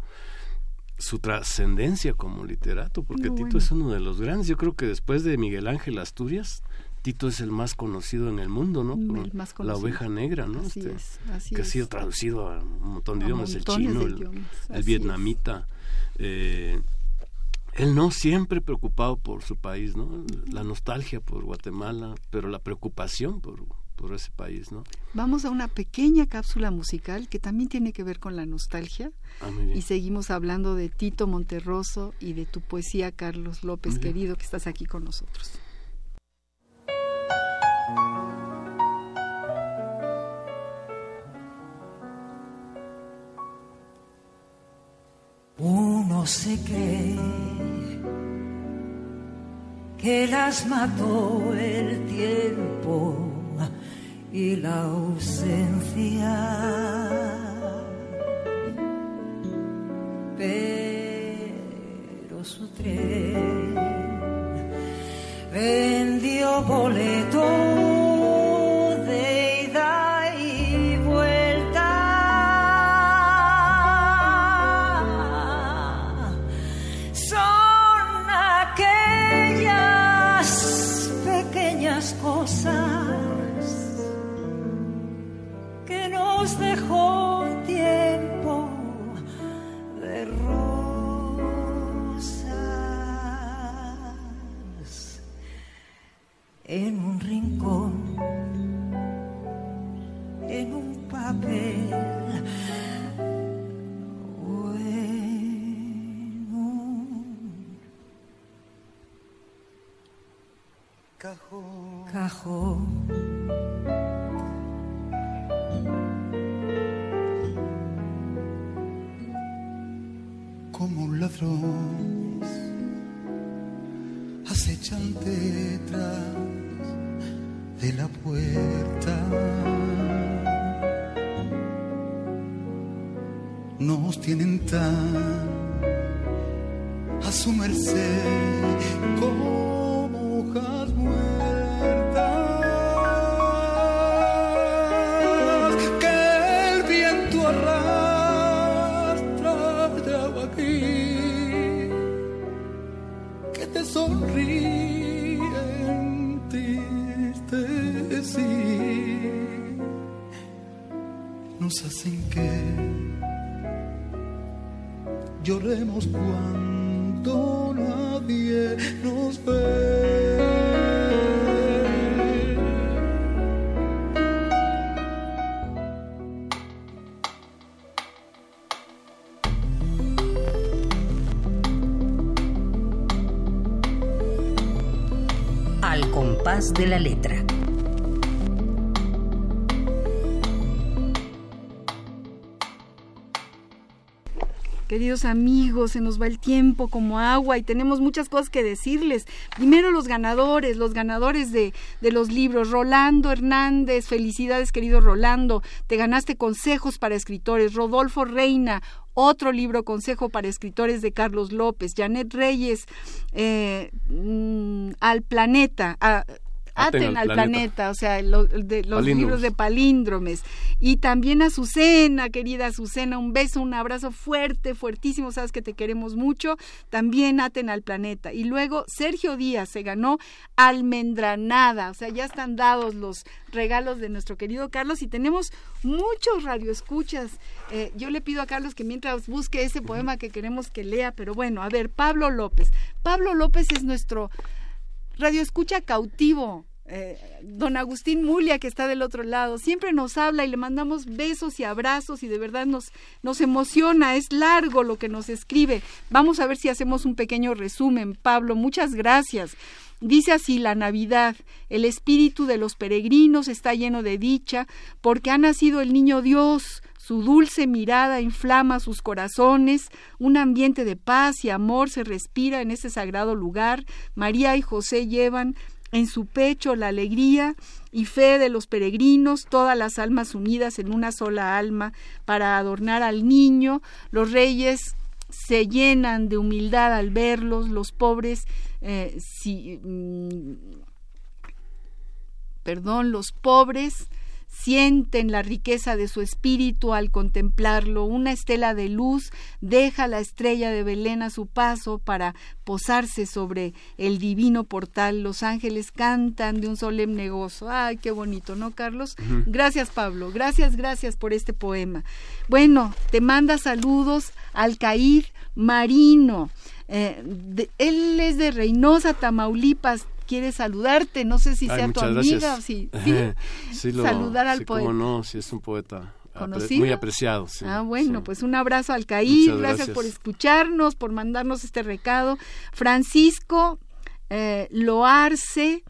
su trascendencia como literato, porque Muy Tito bueno. es uno de los grandes. Yo creo que después de Miguel Ángel Asturias, Tito es el más conocido en el mundo, ¿no? El más La oveja negra, ¿no? Así Este, es, así que ha es. sido traducido a un montón de A idiomas, el chino, el, idiomas, el vietnamita. eh, él no siempre preocupado por su país, ¿no? La nostalgia por Guatemala, pero la preocupación por, por ese país, ¿no? Vamos a una pequeña cápsula musical que también tiene que ver con la nostalgia. Ah. Y seguimos hablando de Tito Monterroso y de tu poesía, Carlos López, querido, que estás aquí con nosotros. Uno se cree que las mató el tiempo y la ausencia. Pero su tren vendió boleto cajón. como un ladrón acechan detrás de la puerta. Nos tienen tan a su merced hacen que lloremos cuando nadie nos ve. Al compás de la letra. Amigos, se nos va el tiempo como agua y tenemos muchas cosas que decirles. Primero los ganadores, los ganadores de, de los libros. Rolando Hernández, felicidades querido Rolando, te ganaste consejos para escritores. Rodolfo Reina, otro libro, Consejo para Escritores de Carlos López. Janet Reyes, eh, mm, Al Planeta. a- Aten, al planeta. o sea, lo- de, los libros de palíndromes. Y también a Azucena, querida Azucena, un beso, un abrazo fuerte, fuertísimo, sabes que te queremos mucho. También Aten al planeta. Y luego Sergio Díaz se ganó Almendranada, o sea, ya están dados los regalos de nuestro querido Carlos y tenemos muchos radioescuchas. Eh, yo le pido a Carlos que mientras busque ese poema que queremos que lea, pero bueno, a ver, Pablo López. Pablo López es nuestro radio escucha cautivo. Eh, don Agustín Mulia, que está del otro lado, siempre nos habla y le mandamos besos y abrazos y de verdad nos, nos emociona, es largo lo que nos escribe. Vamos a ver si hacemos un pequeño resumen. Pablo, muchas gracias. Dice así la Navidad, el espíritu de los peregrinos está lleno de dicha porque ha nacido el niño Dios, su dulce mirada inflama sus corazones, un ambiente de paz y amor se respira en este sagrado lugar. María y José llevan en su pecho la alegría y fe de los peregrinos, todas las almas unidas en una sola alma para adornar al niño. Los reyes se llenan de humildad al verlos, los pobres eh, si, mm, perdón, los pobres sienten la riqueza de su espíritu al contemplarlo. Una estela de luz deja la estrella de Belén a su paso para posarse sobre el divino portal. Los ángeles cantan de un solemne gozo. Ay, qué bonito, ¿no, Carlos? Gracias, Pablo. Gracias, gracias por este poema. Bueno, te manda saludos Alcair Marino. Eh, de- él es de Reynosa, Tamaulipas. Quiere saludarte, no sé si sea tu amiga o si sí, saludar al sí, poeta. no, si es un poeta ¿Conocido? muy apreciado. ah, bueno, pues un abrazo al Caí, gracias, gracias, por escucharnos, por mandarnos este recado. Francisco eh, Loarce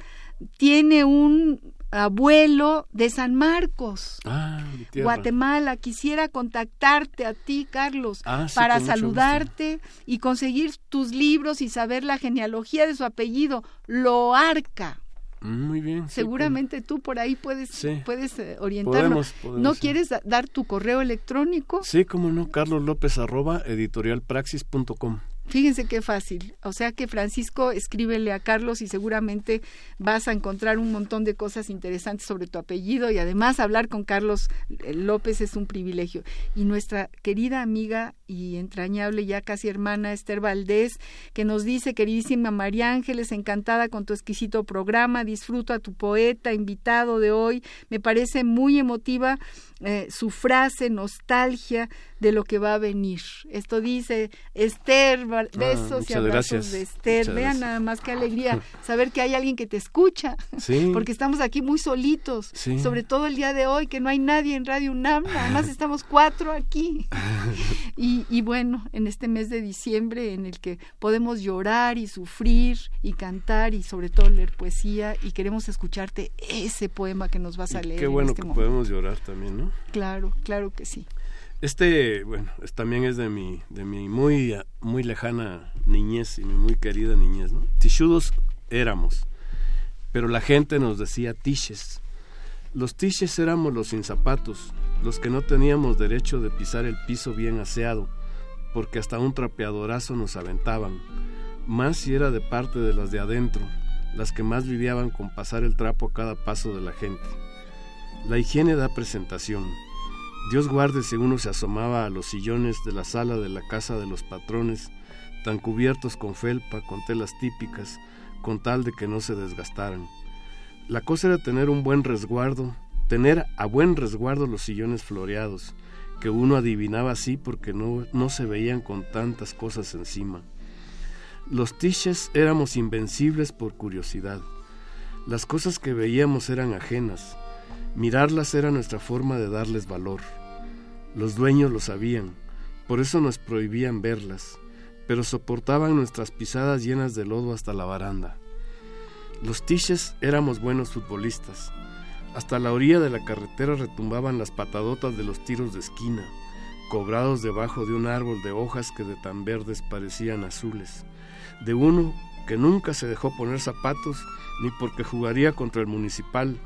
tiene un abuelo de San Marcos, ah, Guatemala. Quisiera contactarte a ti, Carlos, ah, para saludarte y conseguir tus libros y saber la genealogía de su apellido, Loarca. Muy bien. Seguramente tú por ahí puedes, puedes eh, orientarnos. ¿No quieres dar tu correo electrónico? Sí, como no, Carlos López arroba editorialpraxis.com. Fíjense qué fácil. O sea que Francisco, escríbele a Carlos y seguramente vas a encontrar un montón de cosas interesantes sobre tu apellido y además hablar con Carlos eh, López es un privilegio. Y nuestra querida amiga y entrañable, ya casi hermana Esther Valdés, que nos dice, queridísima María Ángeles, encantada con tu exquisito programa, disfruto a tu poeta invitado de hoy, me parece muy emotiva eh, su frase, nostalgia de lo que va a venir. Esto dice Esther, ah, besos y abrazos de Esther. Vean nada más qué alegría saber que hay alguien que te escucha, porque estamos aquí muy solitos, sobre todo el día de hoy, que no hay nadie en Radio UNAM, además estamos cuatro aquí. y, y bueno, en este mes de diciembre en el que podemos llorar y sufrir y cantar y sobre todo leer poesía y queremos escucharte ese poema que nos vas a leer. Qué bueno este que podemos llorar también, ¿no? Claro, claro que sí. Este, bueno, también es de mi, de mi muy, muy lejana niñez y mi muy querida niñez, ¿no? Tichudos éramos, pero la gente nos decía tiches. Los tiches éramos los sin zapatos, los que no teníamos derecho de pisar el piso bien aseado, porque hasta un trapeadorazo nos aventaban, más si era de parte de las de adentro, las que más lidiaban con pasar el trapo a cada paso de la gente. La higiene da presentación. Dios guarde si uno se asomaba a los sillones de la sala de la casa de los patrones, tan cubiertos con felpa, con telas típicas, con tal de que no se desgastaran. La cosa era tener un buen resguardo, tener a buen resguardo los sillones floreados, que uno adivinaba así porque no, no se veían con tantas cosas encima. Los tiches éramos invencibles por curiosidad. Las cosas que veíamos eran ajenas, Mirarlas era nuestra forma de darles valor. Los dueños lo sabían, por eso nos prohibían verlas, pero soportaban nuestras pisadas llenas de lodo hasta la baranda. Los tiches éramos buenos futbolistas. Hasta la orilla de la carretera retumbaban las patadotas de los tiros de esquina, cobrados debajo de un árbol de hojas que de tan verdes parecían azules, de uno que nunca se dejó poner zapatos ni porque jugaría contra el municipal,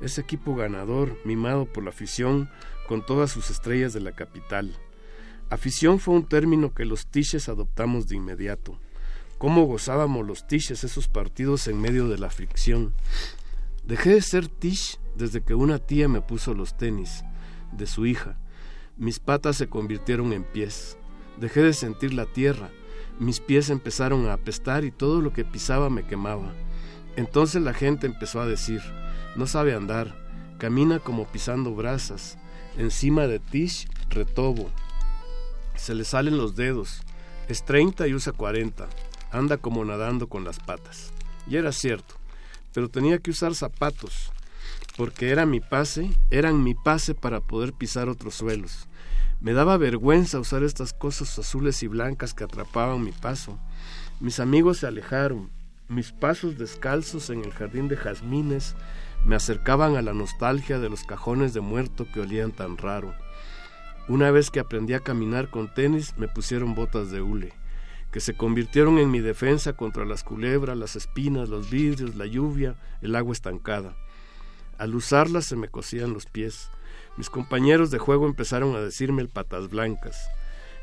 ese equipo ganador, mimado por la afición, con todas sus estrellas de la capital. Afición fue un término que los tiches adoptamos de inmediato. Cómo gozábamos los tiches esos partidos en medio de la fricción. Dejé de ser tish desde que una tía me puso los tenis, de su hija. Mis patas se convirtieron en pies. Dejé de sentir la tierra. Mis pies empezaron a apestar y todo lo que pisaba me quemaba. Entonces la gente empezó a decir, no sabe andar, camina como pisando brasas, encima de Tish, retobo. Se le salen los dedos, es 30 y usa 40, anda como nadando con las patas. Y era cierto, pero tenía que usar zapatos, porque era mi pase, eran mi pase para poder pisar otros suelos. Me daba vergüenza usar estas cosas azules y blancas que atrapaban mi paso. Mis amigos se alejaron, mis pasos descalzos en el jardín de jazmines me acercaban a la nostalgia de los cajones de muerto que olían tan raro. Una vez que aprendí a caminar con tenis, me pusieron botas de hule, que se convirtieron en mi defensa contra las culebras, las espinas, los vidrios, la lluvia, el agua estancada. Al usarlas se me cosían los pies. Mis compañeros de juego empezaron a decirme el patas blancas.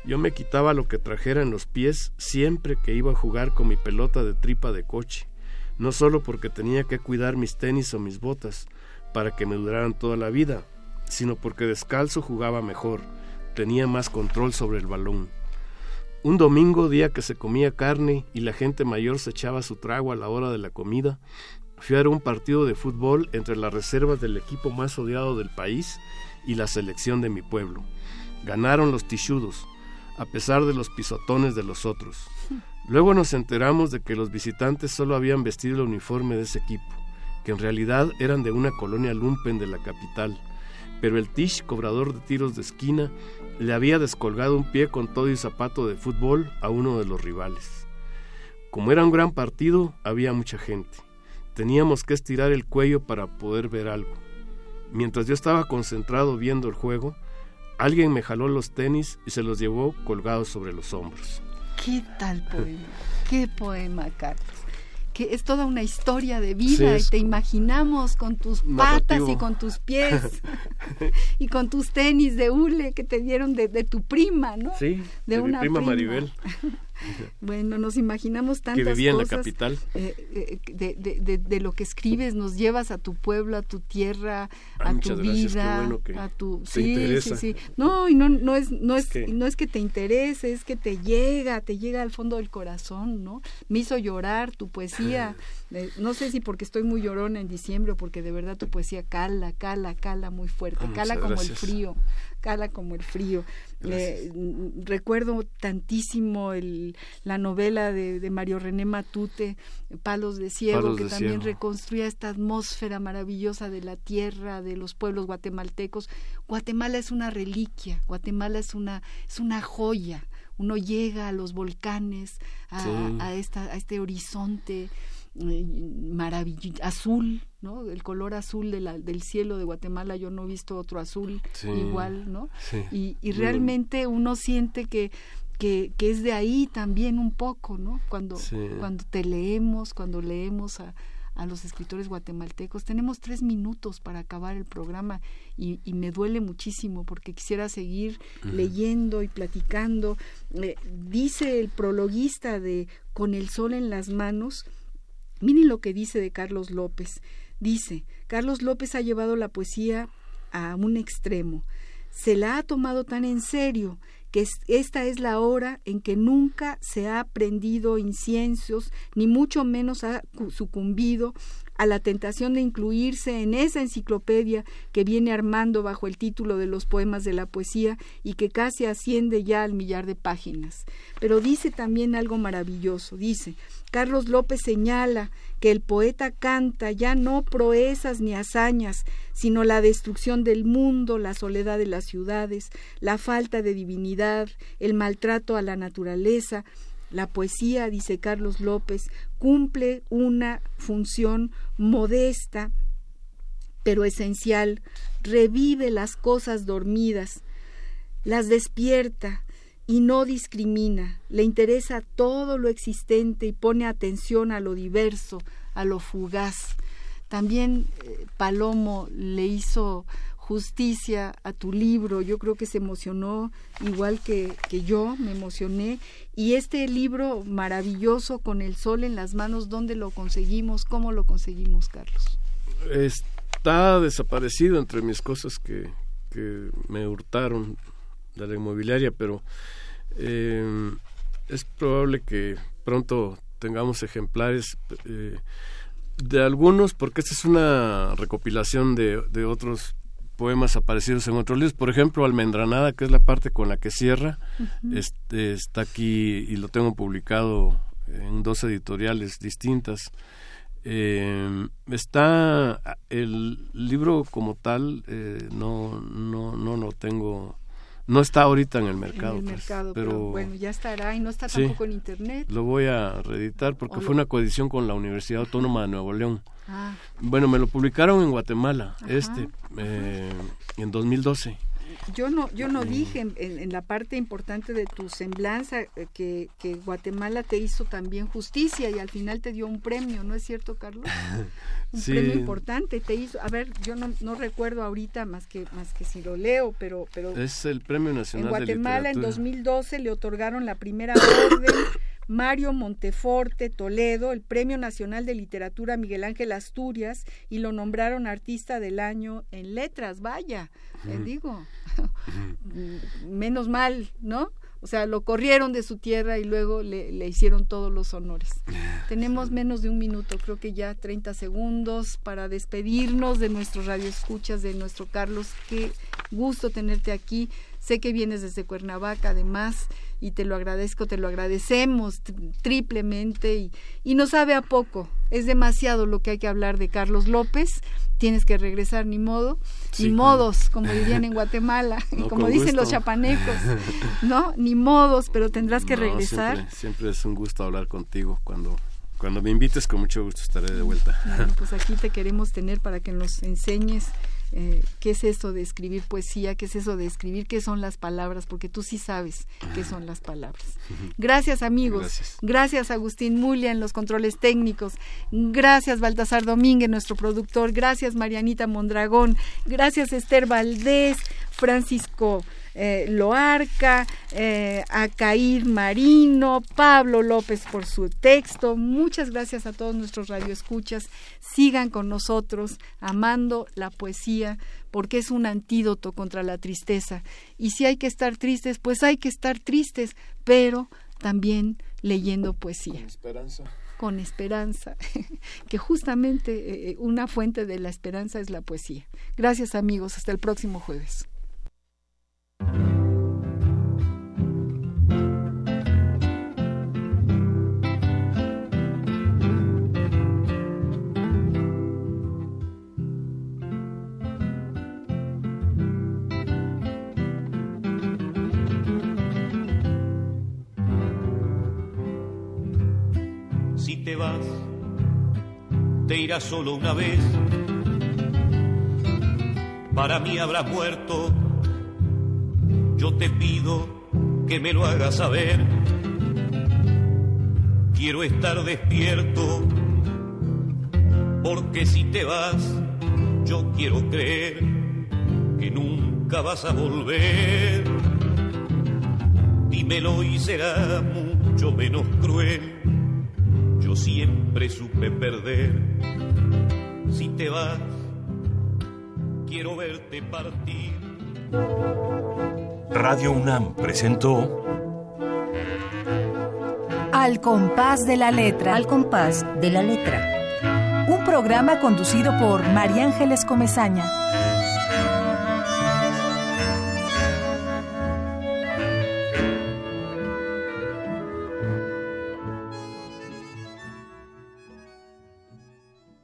Yo me quitaba lo que trajera en los pies siempre que iba a jugar con mi pelota de tripa de coche no solo porque tenía que cuidar mis tenis o mis botas para que me duraran toda la vida, sino porque descalzo jugaba mejor, tenía más control sobre el balón. Un domingo, día que se comía carne y la gente mayor se echaba su trago a la hora de la comida, fui un partido de fútbol entre las reservas del equipo más odiado del país y la selección de mi pueblo. Ganaron los tichudos, a pesar de los pisotones de los otros. Luego nos enteramos de que los visitantes solo habían vestido el uniforme de ese equipo, que en realidad eran de una colonia lumpen de la capital, pero el Tish, cobrador de tiros de esquina, le había descolgado un pie con todo y zapato de fútbol a uno de los rivales. Como era un gran partido, había mucha gente. Teníamos que estirar el cuello para poder ver algo. Mientras yo estaba concentrado viendo el juego, alguien me jaló los tenis y se los llevó colgados sobre los hombros. ¿Qué tal poema? ¿Qué poema, Carlos? Que es toda una historia de vida y te imaginamos con tus patas y con tus pies y con tus tenis de hule que te dieron de, tu prima, ¿no? Sí, de, una prima, prima. Maribel. Bueno, nos imaginamos tantas que vivía en la capital. Eh, eh, de, lo que escribes, nos llevas a tu pueblo, a tu tierra, a tu vida, a tu sí, sí, sí. No, y no, no es, no es, que... no es que te interese, es que te llega, te llega al fondo del corazón, ¿no? Me hizo llorar tu poesía. Eh, no sé si porque estoy muy llorona en diciembre o porque de verdad tu poesía cala, cala, cala muy fuerte, ah, cala como el frío cala como el frío. Eh, recuerdo tantísimo el, la novela de, Mario René Matute, Palos de Ciego, que también reconstruía esta atmósfera maravillosa de la tierra, de los pueblos guatemaltecos. Guatemala es una reliquia, Guatemala es una, es una joya. Uno llega a los volcanes, a, esta, a este horizonte maravilloso, azul, ¿no? El color azul de la, del cielo de Guatemala, yo no he visto otro azul igual, ¿no? Y, y realmente uno siente que, que, que, es de ahí también un poco, ¿no? Cuando, cuando te leemos, cuando leemos a, a los escritores guatemaltecos. Tenemos tres minutos para acabar el programa y, y me duele muchísimo porque quisiera seguir leyendo y platicando. Eh, dice el prologuista de Con el sol en las manos, Miren lo que dice de Carlos López. Dice, Carlos López ha llevado la poesía a un extremo. Se la ha tomado tan en serio que esta es la hora en que nunca se ha prendido inciensos, ni mucho menos ha sucumbido a la tentación de incluirse en esa enciclopedia que viene armando bajo el título de los poemas de la poesía y que casi asciende ya al millar de páginas. Pero dice también algo maravilloso, dice, Carlos López señala que el poeta canta ya no proezas ni hazañas, sino la destrucción del mundo, la soledad de las ciudades, la falta de divinidad, el maltrato a la naturaleza, la poesía, dice Carlos López, cumple una función modesta, pero esencial, revive las cosas dormidas, las despierta y no discrimina, le interesa todo lo existente y pone atención a lo diverso, a lo fugaz. También eh, Palomo le hizo justicia a tu libro. Yo creo que se emocionó igual que, yo, me emocioné. Y este libro maravilloso con el sol en las manos, ¿dónde lo conseguimos? ¿Cómo lo conseguimos, Carlos? Está desaparecido entre mis cosas que, me hurtaron de la inmobiliaria, pero eh, es probable que pronto tengamos ejemplares. Eh, de algunos, porque esta es una recopilación de otros poemas aparecidos en otros libros. Por ejemplo, Almendranada, que es la parte con la que cierra, este, está aquí y lo tengo publicado en dos editoriales distintas. Eh, está el libro como tal, eh, no, no, no lo tengo no está ahorita en el mercado. En el pues, mercado, pero, bueno, ya estará y no está tampoco en internet. Lo voy a reeditar porque fue una coedición con la Universidad Autónoma de Nuevo León. Ah. Bueno, me lo publicaron en Guatemala, este, eh, en 2012 yo no yo no dije en, la parte importante de tu semblanza eh, que, que, Guatemala te hizo también justicia y al final te dio un premio, ¿no es cierto, Carlos? Un premio importante te hizo. A ver, yo no, no recuerdo ahorita más que más que si lo leo, pero pero es el Premio Nacional en Guatemala en 2012 le otorgaron la primera orden Mario Monteforte Toledo, el Premio Nacional de Literatura Miguel Ángel Asturias y lo nombraron artista del año en letras, vaya, les digo, menos mal, ¿no? O sea, lo corrieron de su tierra y luego le, le hicieron todos los honores. Tenemos menos de un minuto, creo que ya 30 segundos para despedirnos de nuestros radioescuchas, de nuestro Carlos. Qué gusto tenerte aquí. Sé que vienes desde Cuernavaca, además y te lo agradezco, te lo agradecemos triplemente y, y no sabe a poco. Es demasiado lo que hay que hablar de Carlos López. Tienes que regresar, ni modo, ni modos, como dirían en Guatemala, como dicen los chapanecos, ¿no? Ni modos, pero tendrás que regresar. Siempre, siempre es un gusto hablar contigo cuando cuando me invites, con mucho gusto estaré de vuelta. Bueno, pues aquí te queremos tener para que nos enseñes eh, qué es eso de escribir poesía, qué es eso de escribir, qué son las palabras, porque tú sí sabes qué son las palabras. Gracias amigos, gracias, Agustín Mulia en los controles técnicos, gracias Baltasar Domínguez, nuestro productor, gracias Marianita Mondragón, gracias Esther Valdés, Francisco eh, Loarca, eh, a Marino, Pablo López por su texto. Muchas gracias a todos nuestros radioescuchas. Sigan con nosotros amando la poesía porque es un antídoto contra la tristeza. Y si hay que estar tristes, pues hay que estar tristes, pero también leyendo poesía. Con esperanza. Con esperanza, que justamente eh, una fuente de la esperanza es la poesía. Gracias amigos, hasta el próximo jueves. Te irás solo una vez. Para mí habrás muerto yo te pido que me lo hagas saber. Quiero estar despierto, porque si te vas, yo quiero creer que nunca vas a volver. Dímelo y será mucho menos cruel. Yo siempre supe perder. Si te vas, quiero verte partir. Radio UNAM presentó Al compás de la letra. Al compás de la letra. Un programa conducido por María Ángeles Comezaña.